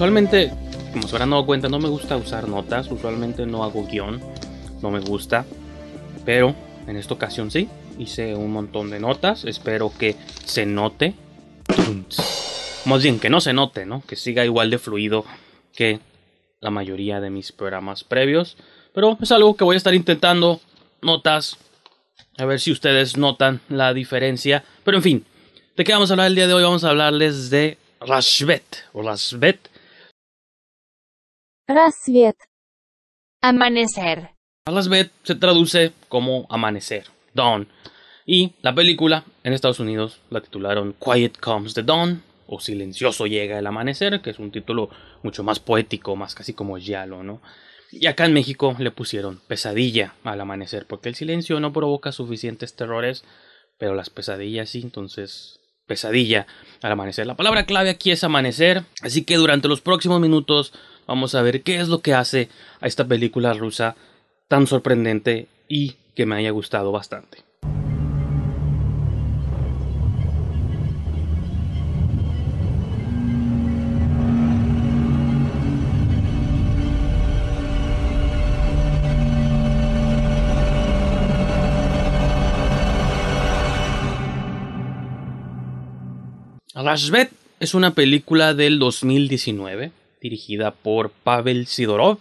Usualmente, como se habrán dado cuenta, no me gusta usar notas. Usualmente no hago guion. No me gusta. Pero en esta ocasión sí hice un montón de notas. Espero que se note. Más bien que no se note, ¿no? Que siga igual de fluido que la mayoría de mis programas previos. Pero es algo que voy a estar intentando. Notas. A ver si ustedes notan la diferencia. Pero en fin, ¿de qué vamos a hablar el día de hoy? Vamos a hablarles de Rashvet o Rashvet. Rasvet. Amanecer. Rasvet se traduce como amanecer. Dawn. Y la película en Estados Unidos la titularon Quiet Comes the Dawn o Silencioso llega el amanecer, que es un título mucho más poético, más casi como giallo, ¿no? Y acá en México le pusieron pesadilla al amanecer, porque el silencio no provoca suficientes terrores, pero las pesadillas sí, entonces pesadilla al amanecer. La palabra clave aquí es amanecer, así que durante los próximos minutos vamos a ver qué es lo que hace a esta película rusa tan sorprendente y que me haya gustado bastante. Rashvet es una película del 2019 dirigida por Pavel Sidorov.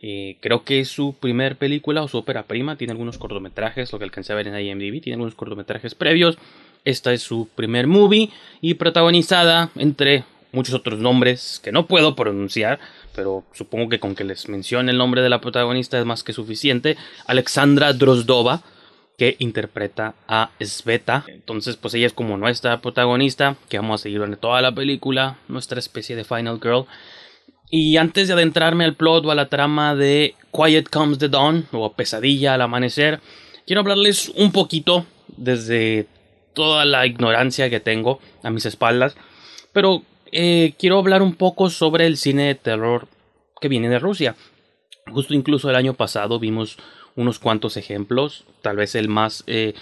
Eh, creo que es su primer película o su ópera prima. Tiene algunos cortometrajes, lo que alcancé a ver en IMDb. Tiene algunos cortometrajes previos. Esta es su primer movie y protagonizada entre muchos otros nombres que no puedo pronunciar, pero supongo que con que les mencione el nombre de la protagonista es más que suficiente. Alexandra Drozdova, que interpreta a Sveta. Entonces, pues ella es como nuestra protagonista, que vamos a seguir durante toda la película, nuestra especie de Final Girl. Y antes de adentrarme al plot o a la trama de Quiet Comes the Dawn o Pesadilla al amanecer, quiero hablarles un poquito desde toda la ignorancia que tengo a mis espaldas, pero eh, quiero hablar un poco sobre el cine de terror que viene de Rusia. Justo incluso el año pasado vimos unos cuantos ejemplos, tal vez el más eh,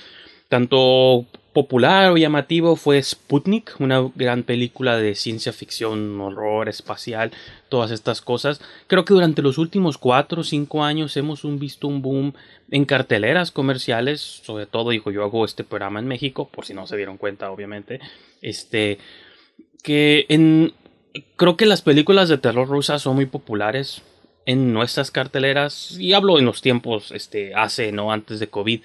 tanto popular o llamativo fue Sputnik, una gran película de ciencia ficción, horror espacial, todas estas cosas. Creo que durante los últimos cuatro o cinco años hemos visto un boom en carteleras comerciales, sobre todo, dijo yo hago este programa en México, por si no se dieron cuenta, obviamente, este, que en, creo que las películas de terror rusas son muy populares en nuestras carteleras, y hablo en los tiempos, este, hace, no antes de COVID,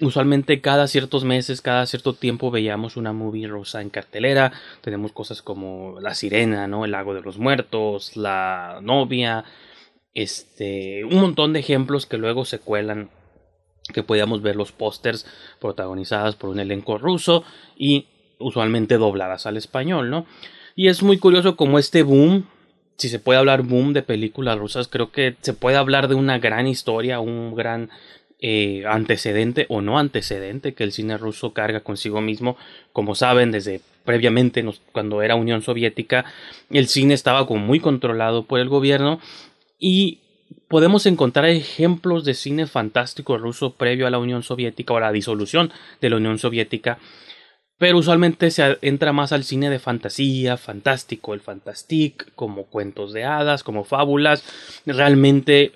usualmente cada ciertos meses, cada cierto tiempo veíamos una movie rosa en cartelera. Tenemos cosas como La Sirena, ¿no? El Lago de los Muertos, La Novia, este, un montón de ejemplos que luego se cuelan, que podíamos ver los pósters protagonizadas por un elenco ruso y usualmente dobladas al español, ¿no? Y es muy curioso como este boom, si se puede hablar boom de películas rusas, creo que se puede hablar de una gran historia, un gran eh, antecedente o no antecedente que el cine ruso carga consigo mismo. Como saben, desde previamente, cuando era Unión Soviética, el cine estaba como muy controlado por el gobierno y podemos encontrar ejemplos de cine fantástico ruso previo a la Unión Soviética o a la disolución de la Unión Soviética. Pero usualmente se entra más al cine de fantasía, fantástico, el fantastic, como cuentos de hadas, como fábulas. Realmente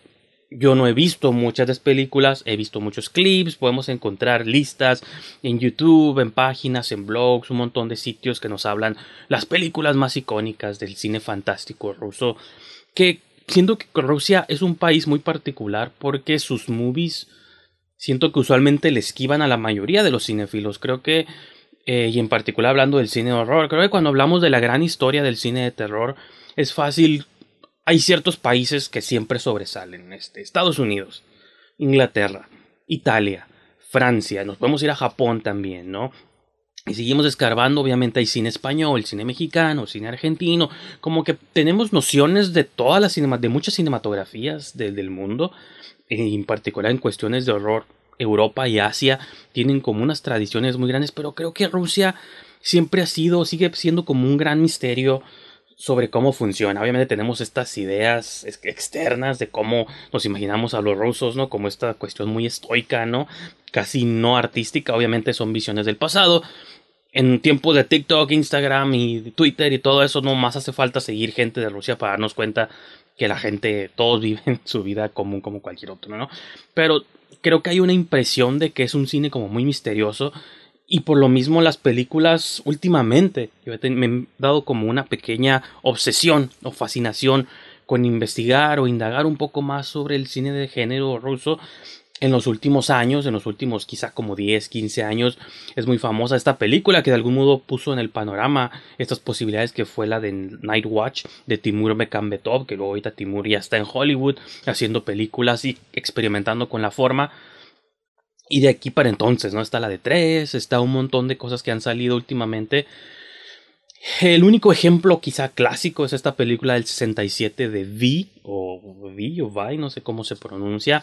yo no he visto muchas de las películas, he visto muchos clips, podemos encontrar listas en YouTube, en páginas, en blogs, un montón de sitios que nos hablan las películas más icónicas del cine fantástico ruso, que siento que Rusia es un país muy particular porque sus movies siento que usualmente le esquivan a la mayoría de los cinéfilos, creo que eh, y en particular hablando del cine de horror, creo que cuando hablamos de la gran historia del cine de terror es fácil hay ciertos países que siempre sobresalen. Este, Estados Unidos, Inglaterra, Italia, Francia, nos podemos ir a Japón también, ¿no? Y seguimos escarbando, obviamente hay cine español, cine mexicano, cine argentino, como que tenemos nociones de todas las de muchas cinematografías del mundo, en particular en cuestiones de horror Europa y Asia tienen como unas tradiciones muy grandes, pero creo que Rusia siempre ha sido, sigue siendo como un gran misterio sobre cómo funciona. Obviamente tenemos estas ideas externas de cómo nos imaginamos a los rusos, ¿no? Como esta cuestión muy estoica, ¿no? Casi no artística, obviamente son visiones del pasado. En tiempos de TikTok, Instagram y Twitter y todo eso, no más hace falta seguir gente de Rusia para darnos cuenta que la gente, todos viven su vida común como cualquier otro, ¿no? Pero creo que hay una impresión de que es un cine como muy misterioso y por lo mismo las películas últimamente yo me he dado como una pequeña obsesión o fascinación con investigar o indagar un poco más sobre el cine de género ruso en los últimos años, en los últimos quizá como 10, 15 años, es muy famosa esta película que de algún modo puso en el panorama estas posibilidades que fue la de Night Watch de Timur Bekambetov, que luego ahorita Timur ya está en Hollywood haciendo películas y experimentando con la forma. Y de aquí para entonces, ¿no? Está la de tres, está un montón de cosas que han salido últimamente. El único ejemplo quizá clásico es esta película del 67 de V, o V, o Vi, no sé cómo se pronuncia,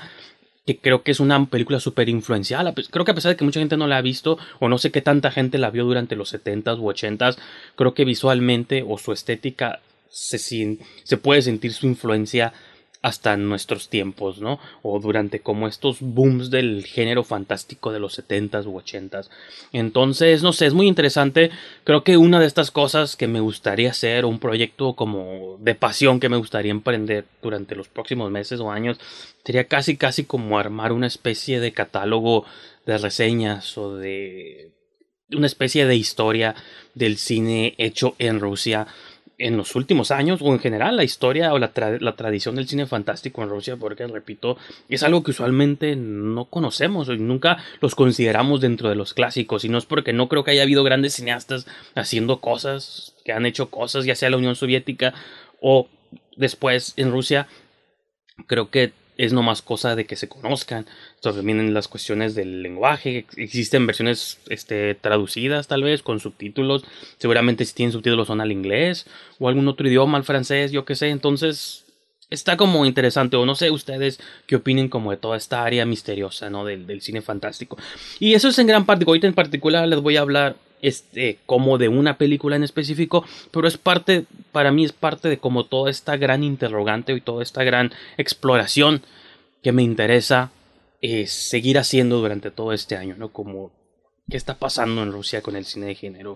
que creo que es una película súper influencial. Creo que a pesar de que mucha gente no la ha visto, o no sé qué tanta gente la vio durante los 70s u 80s, creo que visualmente o su estética se, se puede sentir su influencia hasta nuestros tiempos, ¿no? O durante como estos booms del género fantástico de los 70s u 80s. Entonces, no sé, es muy interesante. Creo que una de estas cosas que me gustaría hacer, un proyecto como de pasión que me gustaría emprender durante los próximos meses o años, sería casi casi como armar una especie de catálogo de reseñas o de una especie de historia del cine hecho en Rusia en los últimos años o en general la historia o la, la, tradición del cine fantástico en Rusia, porque repito, es algo que usualmente no conocemos y nunca los consideramos dentro de los clásicos, y no es porque no creo que haya habido grandes cineastas haciendo cosas, que han hecho cosas, ya sea la Unión Soviética o después en Rusia, creo que es nomás cosa de que se conozcan. Entonces vienen las cuestiones del lenguaje. Existen versiones este, traducidas tal vez con subtítulos. Seguramente si tienen subtítulos son al inglés o algún otro idioma, al francés, yo qué sé. Entonces está como interesante o no sé ustedes qué opinen como de toda esta área misteriosa, ¿no? Del, del cine fantástico. Y eso es en gran parte. Ahorita en particular les voy a hablar este, como de una película en específico, pero es parte, para mí es parte de como toda esta gran interrogante y toda esta gran exploración que me interesa eh, seguir haciendo durante todo este año, ¿no? Como qué está pasando en Rusia con el cine de género.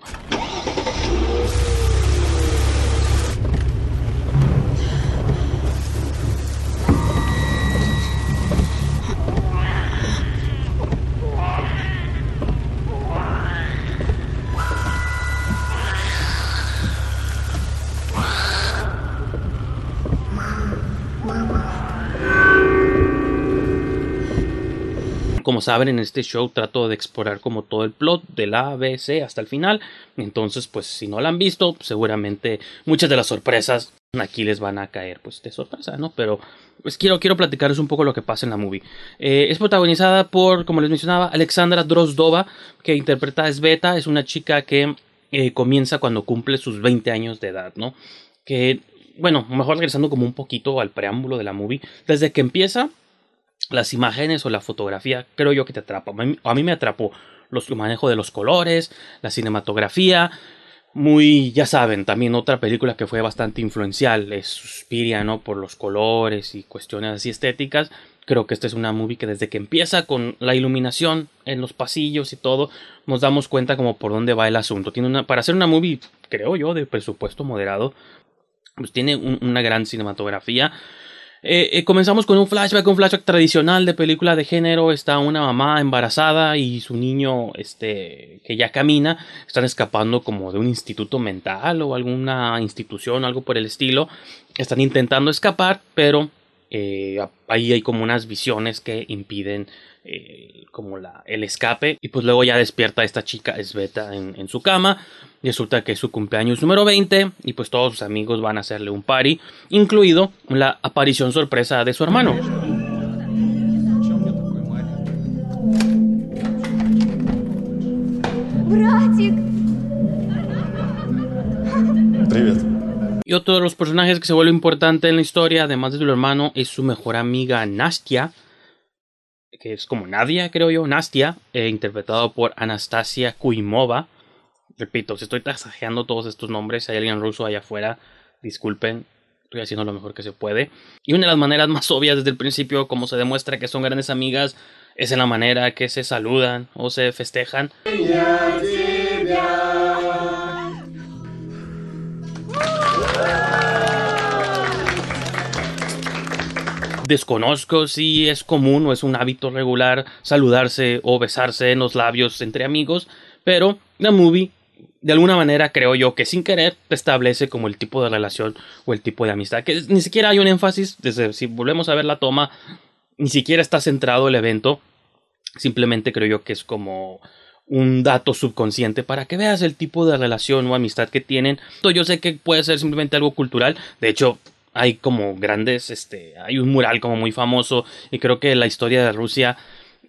Como saben, en este show trato de explorar como todo el plot de la A, B, C hasta el final. Entonces, pues si no la han visto, seguramente muchas de las sorpresas aquí les van a caer pues de sorpresa, ¿no? Pero pues quiero, quiero platicarles un poco lo que pasa en la movie. Eh, es protagonizada por, como les mencionaba, Alexandra Drozdova, que interpreta a Sveta, es una chica que eh, comienza cuando cumple sus 20 años de edad, ¿no? Que, bueno, mejor regresando como un poquito al preámbulo de la movie, desde que empieza las imágenes o la fotografía creo yo que te atrapa. A mí me atrapó los manejo de los colores, la cinematografía, muy, ya saben, también otra película que fue bastante influencial es Suspiria, ¿no? Por los colores y cuestiones así estéticas. Creo que esta es una movie que desde que empieza con la iluminación en los pasillos y todo, nos damos cuenta como por dónde va el asunto. Tiene una, para hacer una movie, creo yo, de presupuesto moderado, pues tiene una gran cinematografía. Eh, eh, comenzamos con un flashback, un flashback tradicional de película de género. Está una mamá embarazada y su niño, este, que ya camina, están escapando como de un instituto mental o alguna institución, algo por el estilo. Están intentando escapar, pero eh, ahí hay como unas visiones que impiden eh, como la, el escape. Y pues luego ya despierta esta chica Sveta en, en su cama. Resulta que es su cumpleaños número 20 y pues todos sus amigos van a hacerle un party incluido la aparición sorpresa de su hermano. Y otro de los personajes que se vuelve importante en la historia, además de su hermano, es su mejor amiga Nastia, que es como Nadia, creo yo, Nastia, eh, interpretado por Anastasia Kuimova. Repito, si estoy tasajeando todos estos nombres, si hay alguien ruso allá afuera, disculpen, estoy haciendo lo mejor que se puede. Y una de las maneras más obvias desde el principio, como se demuestra que son grandes amigas, es en la manera que se saludan o se festejan. Desconozco si es común o es un hábito regular saludarse o besarse en los labios entre amigos, pero la movie de alguna manera creo yo que sin querer establece como el tipo de relación o el tipo de amistad, que ni siquiera hay un énfasis, desde si volvemos a ver la toma, ni siquiera está centrado el evento, simplemente creo yo que es como un dato subconsciente para que veas el tipo de relación o amistad que tienen. Yo sé que puede ser simplemente algo cultural, de hecho hay como grandes, este, hay un mural como muy famoso y creo que la historia de Rusia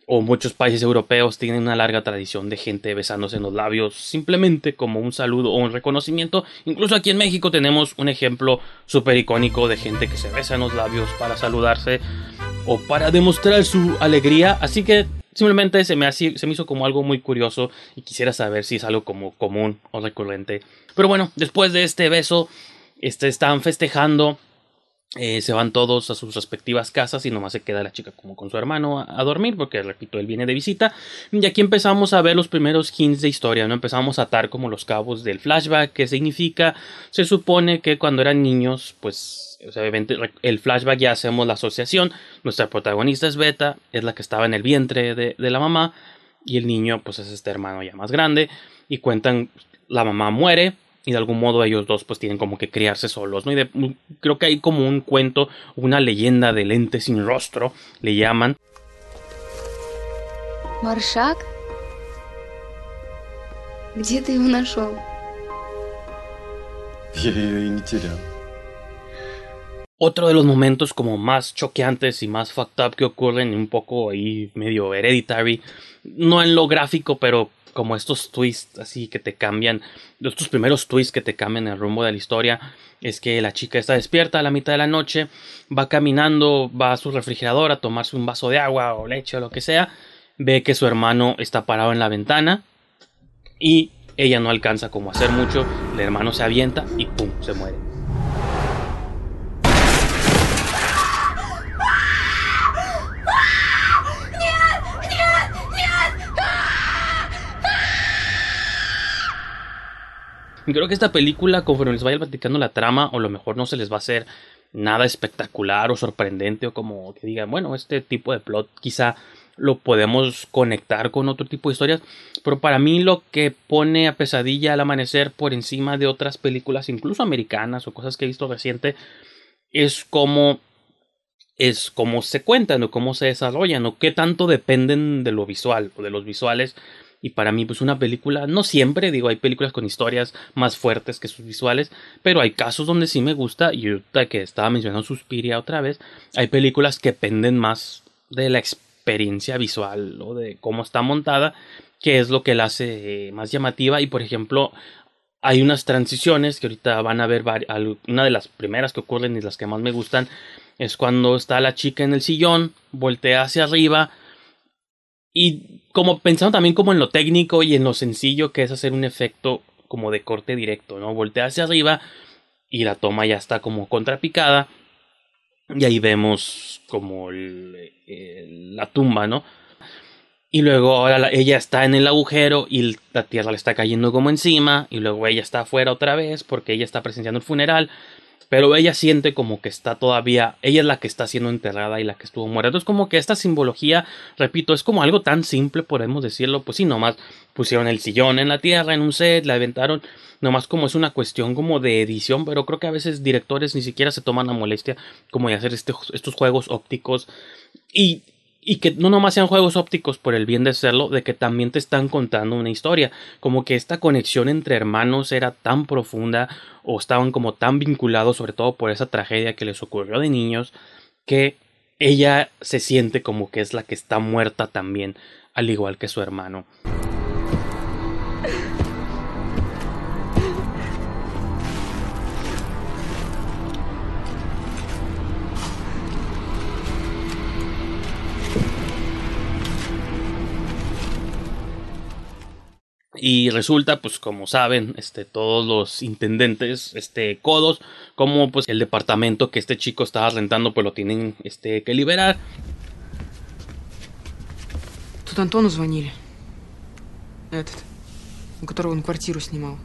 o muchos países europeos tienen una larga tradición de gente besándose en los labios simplemente como un saludo o un reconocimiento. Incluso aquí en México tenemos un ejemplo súper icónico de gente que se besa en los labios para saludarse o para demostrar su alegría. Así que simplemente se me, se me hizo como algo muy curioso y quisiera saber si es algo como común o recurrente. Pero bueno, después de este beso, este, están festejando eh, se van todos a sus respectivas casas y nomás se queda la chica como con su hermano a, dormir porque repito él viene de visita. Y aquí empezamos a ver los primeros hints de historia no empezamos a atar como los cabos del flashback que significa se supone que cuando eran niños pues obviamente el flashback ya hacemos la asociación. Nuestra protagonista es Beta es la que estaba en el vientre de, de la mamá y el niño pues es este hermano ya más grande y cuentan la mamá muere y de algún modo ellos dos pues tienen como que criarse solos, ¿no? Y creo que hay como un cuento, una leyenda del ente sin rostro, le llaman. Marshak, ¿Dónde te нашел? Otro de los momentos como más choqueantes y más fucked up que ocurren un poco ahí medio hereditary, no en lo gráfico, pero como estos twists así que te cambian, estos primeros twists que te cambian el rumbo de la historia, es que la chica está despierta a la mitad de la noche, va caminando, va a su refrigerador a tomarse un vaso de agua o leche o lo que sea, ve que su hermano está parado en la ventana y ella no alcanza como hacer mucho, el hermano se avienta y pum, se muere. Creo que esta película, conforme les vaya platicando la trama, o lo mejor no se les va a hacer nada espectacular o sorprendente, o como que digan, bueno, este tipo de plot quizá lo podemos conectar con otro tipo de historias, pero para mí lo que pone a pesadilla al amanecer por encima de otras películas, incluso americanas o cosas que he visto reciente, es cómo es cómo se cuentan o cómo se desarrollan o qué tanto dependen de lo visual o de los visuales y para mí pues una película no siempre digo hay películas con historias más fuertes que sus visuales pero hay casos donde sí me gusta y que estaba mencionando Suspiria otra vez hay películas que penden más de la experiencia visual o de cómo está montada que es lo que la hace eh, más llamativa y por ejemplo hay unas transiciones que ahorita van a ver una de las primeras que ocurren y las que más me gustan es cuando está la chica en el sillón voltea hacia arriba y como pensando también como en lo técnico y en lo sencillo que es hacer un efecto como de corte directo, ¿no? Voltea hacia arriba y la toma ya está como contrapicada y ahí vemos como la tumba, ¿no? Y luego ahora ella está en el agujero y la tierra le está cayendo como encima y luego ella está afuera otra vez porque ella está presenciando el funeral pero ella siente como que está todavía, ella es la que está siendo enterrada y la que estuvo muerta. Entonces como que esta simbología, repito, es como algo tan simple, podemos decirlo, pues sí, nomás pusieron el sillón en la tierra, en un set, la aventaron, nomás como es una cuestión como de edición, pero creo que a veces directores ni siquiera se toman la molestia como de hacer este, estos juegos ópticos y y que no nomás sean juegos ópticos por el bien de serlo, de que también te están contando una historia, como que esta conexión entre hermanos era tan profunda o estaban como tan vinculados, sobre todo por esa tragedia que les ocurrió de niños, que ella se siente como que es la que está muerta también, al igual que su hermano. Y resulta, pues como saben, este, todos los intendentes, este, codos, como pues el departamento que este chico estaba rentando, pues lo tienen este, que liberar. Тут Антону звонили. Этот, у которого он квартиру снимал.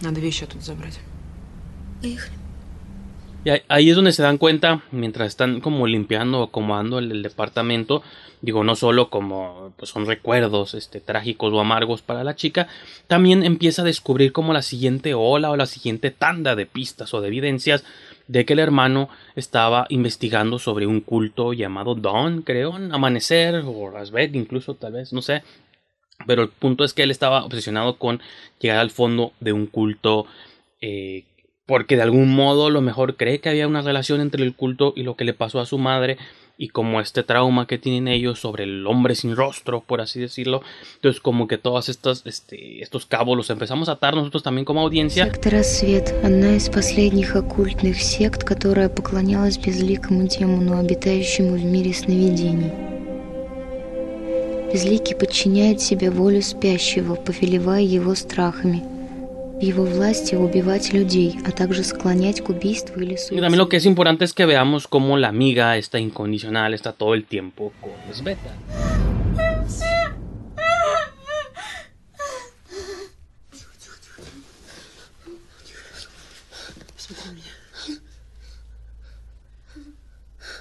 Надо вещи оттуда забрать. Поехали. Y ahí es donde se dan cuenta, mientras están como limpiando o acomodando el, el, departamento, digo, no solo como pues son recuerdos este, trágicos o amargos para la chica, también empieza a descubrir como la siguiente ola o la siguiente tanda de pistas o de evidencias de que el hermano estaba investigando sobre un culto llamado Dawn, creo, Amanecer o Rasbet, incluso tal vez, no sé. Pero el punto es que él estaba obsesionado con llegar al fondo de un culto eh, porque de algún modo lo mejor cree que había una relación entre el culto y lo que le pasó a su madre y como este trauma que tienen ellos sobre el hombre sin rostro, por así decirlo. Entonces como que todos estos, este, estos cabos los empezamos a atar nosotros también como audiencia. Секта «Рассвет» – одна из последних оккультных сект, которая поклонялась безликому демону, обитающему в мире сновидений. Безликий подчиняет себе волю спящего, повелевая его страхами – в его власти убивать людей, а также склонять к убийству или Y суициду. también lo que es importante es que veamos cómo la amiga está incondicional, está todo el tiempo con Sveta. Посмотри на меня.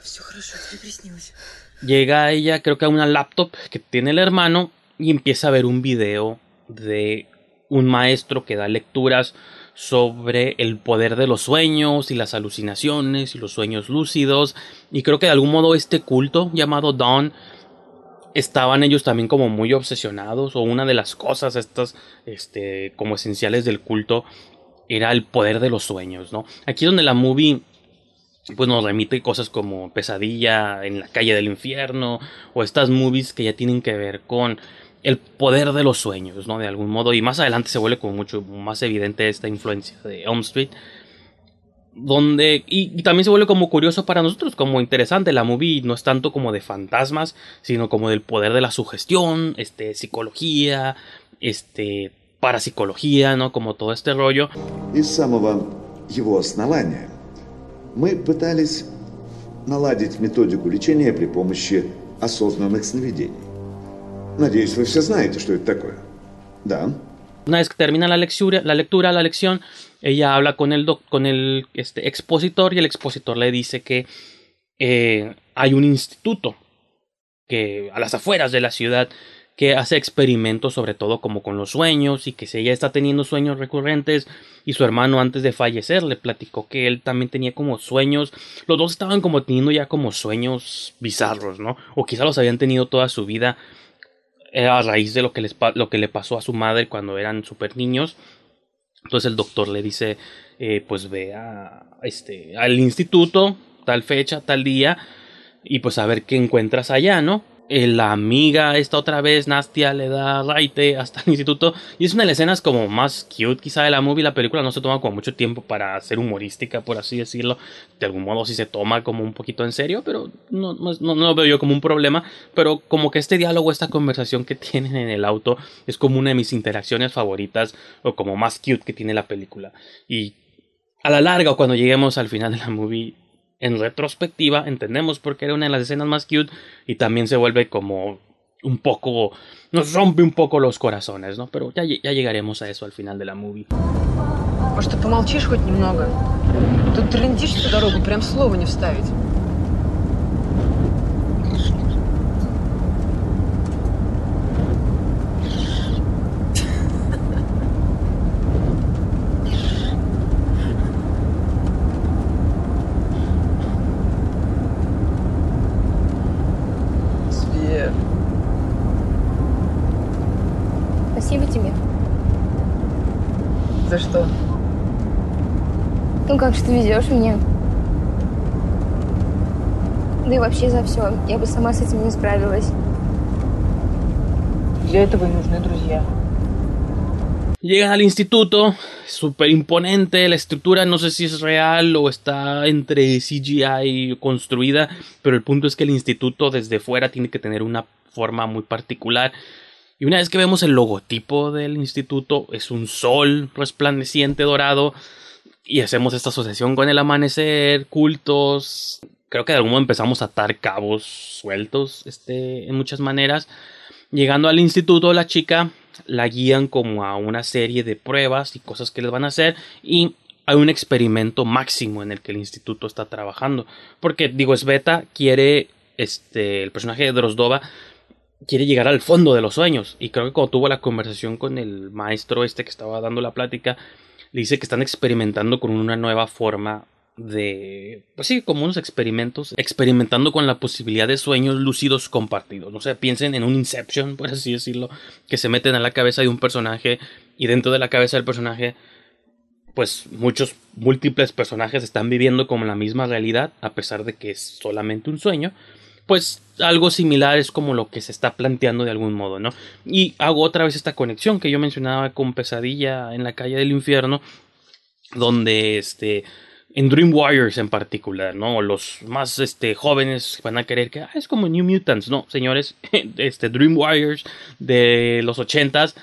Все хорошо, тебе приснилось. Llega ella, creo que a una laptop que tiene el hermano y empieza a ver un video de un maestro que da lecturas sobre el poder de los sueños y las alucinaciones y los sueños lúcidos y creo que de algún modo este culto llamado Dawn estaban ellos también como muy obsesionados o una de las cosas estas este como esenciales del culto era el poder de los sueños, ¿no? Aquí donde la movie pues nos remite cosas como Pesadilla en la calle del infierno o estas movies que ya tienen que ver con el poder de los sueños, ¿no? De algún modo y más adelante se vuelve como mucho más evidente esta influencia de Elm Street donde y, y, también se vuelve como curioso para nosotros, como interesante. La movie no es tanto como de fantasmas, sino como del poder de la sugestión, este, psicología, este, parapsicología, ¿no? Como todo este rollo. И с самого его основания мы пытались наладить методику лечения при помощи осознанных сновидений. Надеюсь, вы все знаете, что это такое. Да. Una vez que termina la lectura, la lectura, la lección, ella habla con el, doc, con el este, expositor y el expositor le dice que eh, hay un instituto que a las afueras de la ciudad que hace experimentos sobre todo como con los sueños y que si ella está teniendo sueños recurrentes y su hermano antes de fallecer le platicó que él también tenía como sueños, los dos estaban como teniendo ya como sueños bizarros, ¿no? O quizá los habían tenido toda su vida a raíz de lo que, les, lo que le pasó a su madre cuando eran súper niños. Entonces el doctor le dice, eh, pues ve a, este, al instituto, tal fecha, tal día, y pues a ver qué encuentras allá, ¿no? Eh, la amiga, esta otra vez, Nastia, le da raite hasta el instituto. Y es una de las escenas como más cute quizá de la movie. La película no se toma como mucho tiempo para ser humorística, por así decirlo. De algún modo sí se toma como un poquito en serio, pero no, no, no lo veo yo como un problema. Pero como que este diálogo, esta conversación que tienen en el auto, es como una de mis interacciones favoritas o como más cute que tiene la película. Y a la larga, o cuando lleguemos al final de la movie, en retrospectiva entendemos por qué era una de las escenas más cute y también se vuelve como un poco nos rompe un poco los corazones, ¿no? Pero ya, ya llegaremos a eso al final de la movie. Может, ты помолчишь хоть немного? Тут трындишь всю дорогу, прям слова не вставить. Спасибо тебе. За что? Ну как же ты везешь меня? Да и вообще за все. Я бы сама с этим не справилась. Для этого и нужны друзья. Llegan al instituto, súper imponente, la estructura no sé si es real o está entre CGI construida, pero el punto es que el instituto desde fuera tiene que tener una forma muy particular y una vez que vemos el logotipo del instituto, es un sol resplandeciente dorado. Y hacemos esta asociación con el amanecer, cultos. Creo que de algún modo empezamos a atar cabos sueltos este, en muchas maneras. Llegando al instituto, la chica la guían como a una serie de pruebas y cosas que les van a hacer. Y hay un experimento máximo en el que el instituto está trabajando. Porque, digo, Sveta quiere, este, el personaje de Drozdova quiere llegar al fondo de los sueños. Y creo que cuando tuvo la conversación con el maestro este que estaba dando la plática, le dice que están experimentando con una nueva forma de, pues sí, como unos experimentos, experimentando con la posibilidad de sueños lúcidos compartidos. No sé, piensen en un Inception, por así decirlo, que se meten a la cabeza de un personaje y dentro de la cabeza del personaje, pues muchos múltiples personajes están viviendo como la misma realidad, a pesar de que es solamente un sueño. Pues algo similar es como lo que se está planteando de algún modo, ¿no? Y hago otra vez esta conexión que yo mencionaba con Pesadilla en la calle del infierno, donde este en Dream Warriors en particular, ¿no? Los más este, jóvenes van a querer que ah, es como New Mutants, ¿no? Señores, este Dream Warriors de los ochentas,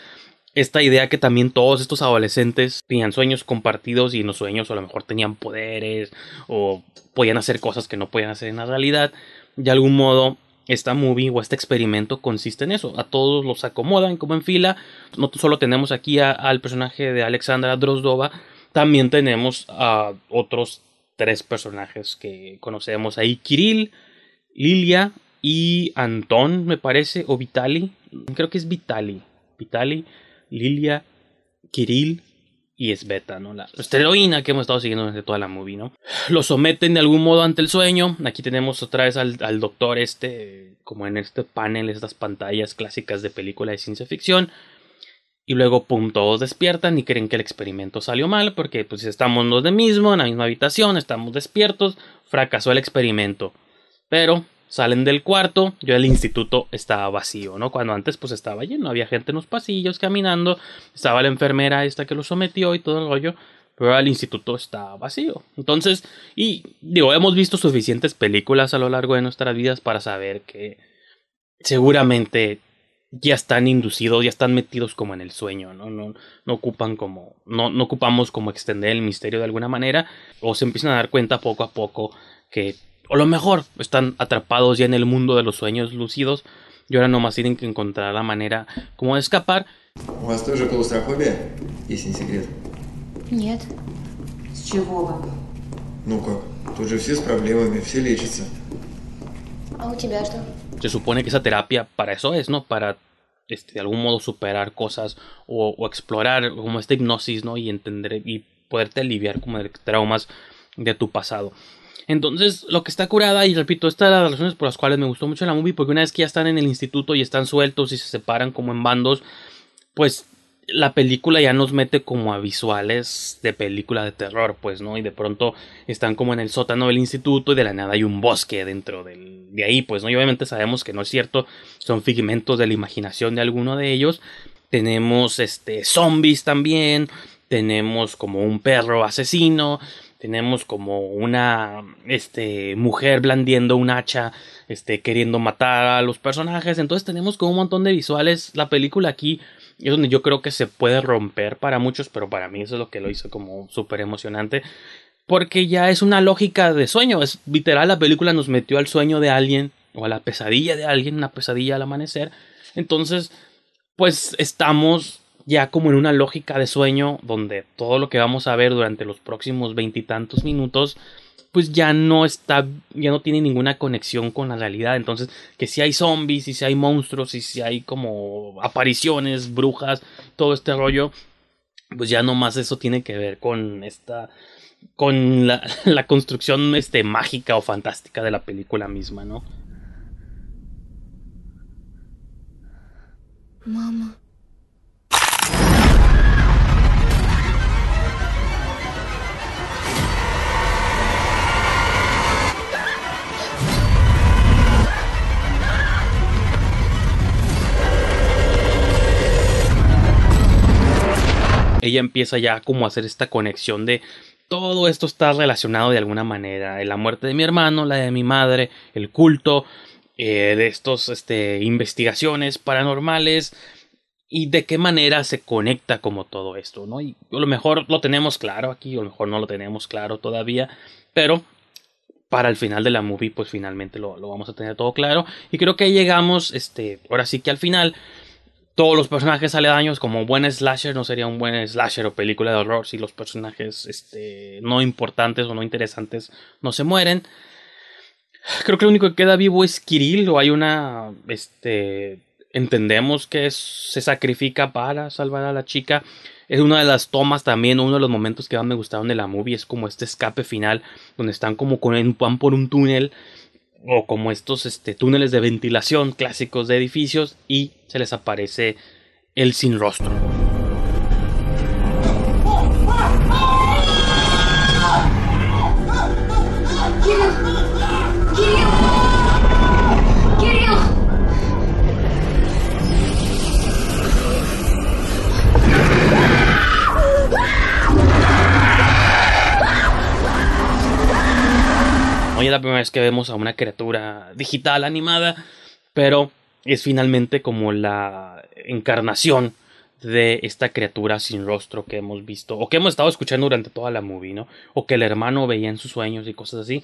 esta idea que también todos estos adolescentes tenían sueños compartidos y en los sueños a lo mejor tenían poderes o podían hacer cosas que no podían hacer en la realidad. De algún modo, esta movie o este experimento consiste en eso. A todos los acomodan como en fila. No solo tenemos aquí al personaje de Alexandra Drozdova, también tenemos a otros tres personajes que conocemos ahí. Kirill, Lilia y Anton, me parece, o Vitali. Creo que es Vitali. Vitali, Lilia, Kirill y es Beta, ¿no? La, heroína que hemos estado siguiendo desde toda la movie, ¿no? Lo someten de algún modo ante el sueño. Aquí tenemos otra vez al, al doctor este, como en este panel, estas pantallas clásicas de película de ciencia ficción y luego pum, todos despiertan y creen que el experimento salió mal porque pues estamos los de mismo en la misma habitación, estamos despiertos, fracasó el experimento. Pero salen del cuarto, yo el instituto estaba vacío, ¿no? Cuando antes pues estaba lleno, había gente en los pasillos caminando, estaba la enfermera esta que lo sometió y todo el rollo, pero el instituto está vacío. Entonces, y digo, hemos visto suficientes películas a lo largo de nuestras vidas para saber que seguramente ya están inducidos, ya están metidos como en el sueño, ¿no? No, no ocupan como, no, no ocupamos como extender el misterio de alguna manera, o se empiezan a dar cuenta poco a poco que, o lo mejor, están atrapados ya en el mundo de los sueños lúcidos y ahora nomás tienen que encontrar la manera como de escapar. У вас тоже клаустрофобия, если не секрет? Нет. С чего бы? Ну как, тут же все с проблемами, все лечатся. А у тебя что? Se supone que esa terapia para eso es, ¿no? Para este, de algún modo superar cosas o, o, explorar como esta hipnosis, ¿no? Y entender y poderte aliviar como de traumas de tu pasado. Entonces, lo que está curada, y repito, estas son las razones por las cuales me gustó mucho la movie, porque una vez que ya están en el instituto y están sueltos y se separan como en bandos, pues la película ya nos mete como a visuales de película de terror, pues, ¿no? Y de pronto están como en el sótano del instituto y de la nada hay un bosque dentro del, de ahí, pues, ¿no? Y obviamente sabemos que no es cierto, son figmentos de la imaginación de alguno de ellos. Tenemos, este, zombies también, tenemos como un perro asesino, tenemos como una, este, mujer blandiendo un hacha, este, queriendo matar a los personajes, entonces tenemos como un montón de visuales. La película aquí es donde yo creo que se puede romper para muchos, pero para mí eso es lo que lo hizo como súper emocionante. Porque ya es una lógica de sueño. Es literal, la película nos metió al sueño de alguien o a la pesadilla de alguien, una pesadilla al amanecer. Entonces, pues estamos ya como en una lógica de sueño donde todo lo que vamos a ver durante los próximos veintitantos minutos pues ya no está, ya no tiene ninguna conexión con la realidad. Entonces, que si hay zombies, y si hay monstruos, y si hay como apariciones, brujas, todo este rollo, pues ya nomás eso tiene que ver con esta, con la, la construcción este, mágica o fantástica de la película misma, ¿no? Mamá. Ella empieza ya como a hacer esta conexión de todo esto está relacionado de alguna manera. La muerte de mi hermano, la de mi madre, el culto, eh, de estos este, investigaciones paranormales, y de qué manera se conecta como todo esto, ¿no? Y a lo mejor lo tenemos claro aquí, a lo mejor no lo tenemos claro todavía, pero para el final de la movie, pues finalmente lo, lo vamos a tener todo claro. Y creo que llegamos, este, ahora sí que al final, todos los personajes aledaños, como buen slasher, no sería un buen slasher o película de horror si los personajes este, no importantes o no interesantes no se mueren. Creo que lo único que queda vivo es Kirill, o hay una, este, entendemos que se sacrifica para salvar a la chica. Es una de las tomas también, uno de los momentos que más me gustaron de la movie, es como este escape final, donde están como con pan por un túnel, o como estos este, túneles de ventilación clásicos de edificios, y se les aparece el sin rostro. La primera vez que vemos a una criatura digital animada, pero es finalmente como la encarnación de esta criatura sin rostro que hemos visto o que hemos estado escuchando durante toda la movie, ¿no? O que el hermano veía en sus sueños y cosas así.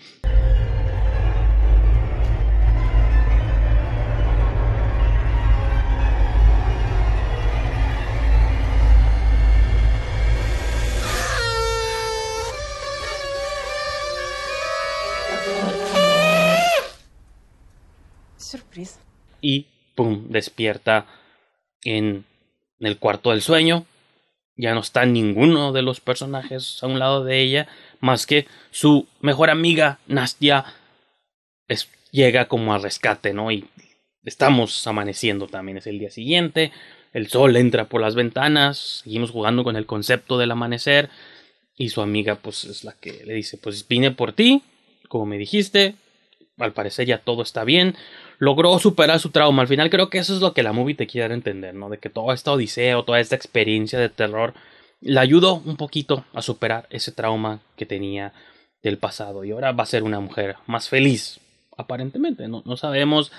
Y, ¡pum!, despierta en el cuarto del sueño. Ya no está ninguno de los personajes a un lado de ella, más que su mejor amiga, Nastia, es, llega como a rescate, ¿no? Y estamos amaneciendo también, es el día siguiente, el sol entra por las ventanas, seguimos jugando con el concepto del amanecer y su amiga pues es la que le dice, pues vine por ti, como me dijiste, al parecer ya todo está bien, logró superar su trauma. Al final creo que eso es lo que la movie te quiere entender, ¿no? De que toda esta odisea o toda esta experiencia de terror le ayudó un poquito a superar ese trauma que tenía del pasado y ahora va a ser una mujer más feliz, aparentemente, no, no sabemos.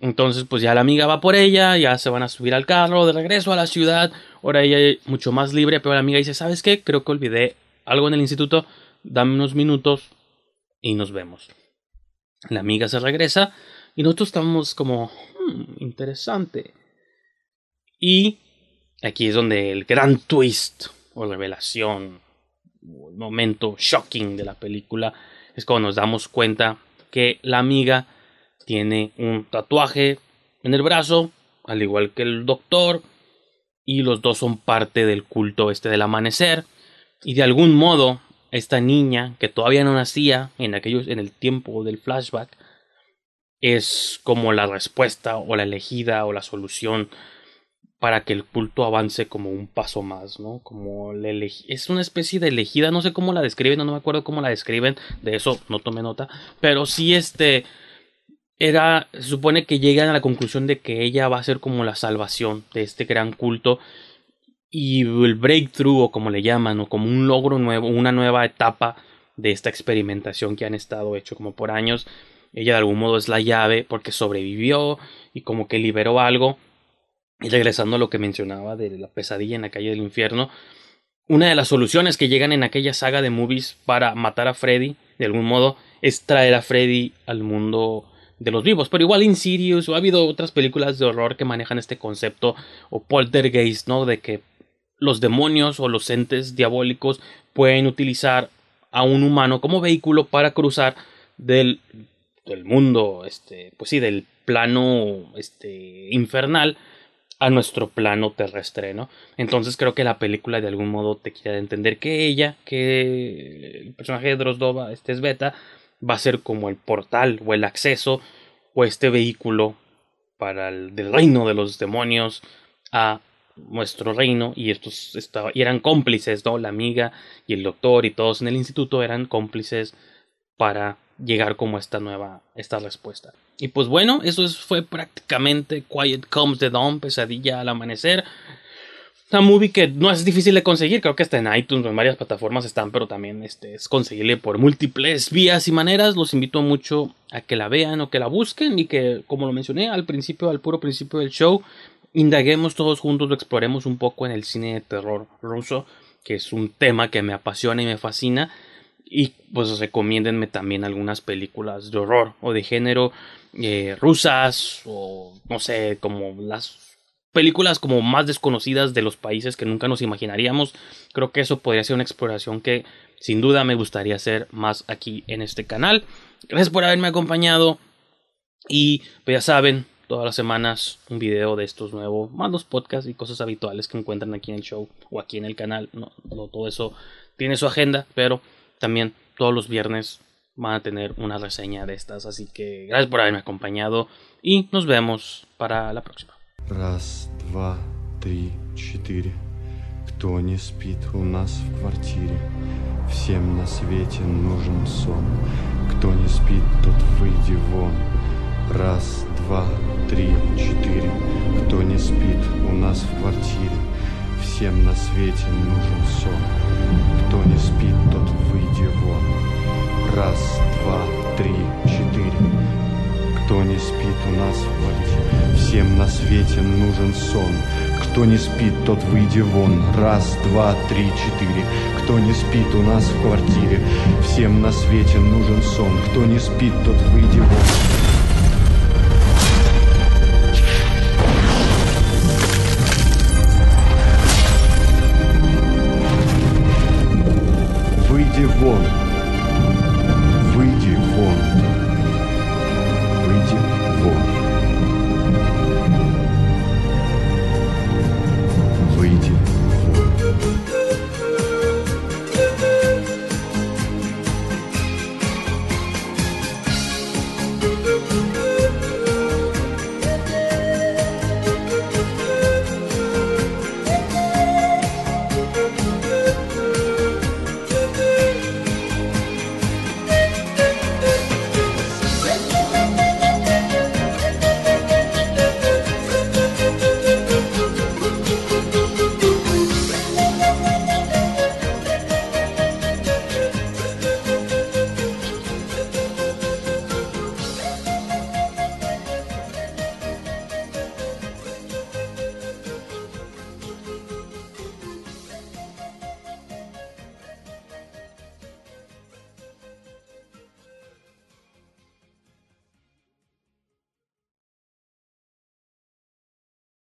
Entonces, pues ya la amiga va por ella, ya se van a subir al carro de regreso a la ciudad. Ahora ella es mucho más libre, pero la amiga dice, ¿sabes qué? Creo que olvidé algo en el instituto, dame unos minutos y nos vemos. La amiga se regresa y nosotros estamos como, hmm, interesante. Y aquí es donde el gran twist o revelación o el momento shocking de la película es cuando nos damos cuenta que la amiga tiene un tatuaje en el brazo, al igual que el doctor, y los dos son parte del culto este del amanecer, y de algún modo esta niña que todavía no nacía en aquellos en el tiempo del flashback es como la respuesta o la elegida o la solución para que el culto avance como un paso más, ¿no? Como la es una especie de elegida, no sé cómo la describen, no me acuerdo cómo la describen, de eso no tomé nota, pero sí este era se supone que llegan a la conclusión de que ella va a ser como la salvación de este gran culto y el breakthrough o como le llaman o como un logro nuevo, una nueva etapa de esta experimentación que han estado hecho como por años ella de algún modo es la llave porque sobrevivió y como que liberó algo. Y regresando a lo que mencionaba de la pesadilla en la calle del infierno, una de las soluciones que llegan en aquella saga de movies para matar a Freddy, de algún modo, es traer a Freddy al mundo de los vivos. Pero igual Insidious, o ha habido otras películas de horror que manejan este concepto, o Poltergeist, ¿no? De que los demonios o los entes diabólicos pueden utilizar a un humano como vehículo para cruzar del mundo, este, pues sí, del plano este, infernal a nuestro plano terrestre, ¿no? Entonces creo que la película de algún modo te quiere entender que ella, que el personaje de Drozdova, este es Beta, va a ser como el portal o el acceso o este vehículo para el del reino de los demonios a nuestro reino y estos estaba, y eran cómplices, ¿no? La amiga y el doctor y todos en el instituto eran cómplices para llegar como esta nueva, esta respuesta. Y pues bueno, eso fue prácticamente Quiet Comes the Dawn, Pesadilla al Amanecer. Una movie que no es difícil de conseguir, creo que está en iTunes o en varias plataformas están, pero también este, es conseguible por múltiples vías y maneras. Los invito mucho a que la vean o que la busquen y que, como lo mencioné al principio, al puro principio del show, indaguemos todos juntos, lo exploremos un poco en el cine de terror ruso, que es un tema que me apasiona y me fascina. Y pues recomiéndenme también algunas películas de horror o de género eh, rusas o no sé, como las películas como más desconocidas de los países que nunca nos imaginaríamos. Creo que eso podría ser una exploración que sin duda me gustaría hacer más aquí en este canal. Gracias por haberme acompañado y pues ya saben, todas las semanas un video de estos nuevos, más los podcasts y cosas habituales que encuentran aquí en el show o aquí en el canal. No, no todo eso tiene su agenda, pero también todos los viernes van a tener una reseña de estas. Así que gracias por haberme acompañado y nos vemos para la próxima. Раз, два, три, четыре. Кто не спит у нас в квартире? Всем на свете нужен сон. Кто не спит, тот выйди вон. Раз, два, три, четыре. Кто не спит у нас в квартире? Всем на свете нужен сон. Кто не спит, тот выйди вон. Раз, два, три, четыре. Кто не спит у нас в квартире? Всем на свете нужен сон. Кто не спит, тот выйди вон. Раз, два, три, четыре. Кто не спит у нас в квартире? Всем на свете нужен сон. Кто не спит, тот выйди вон. Give one.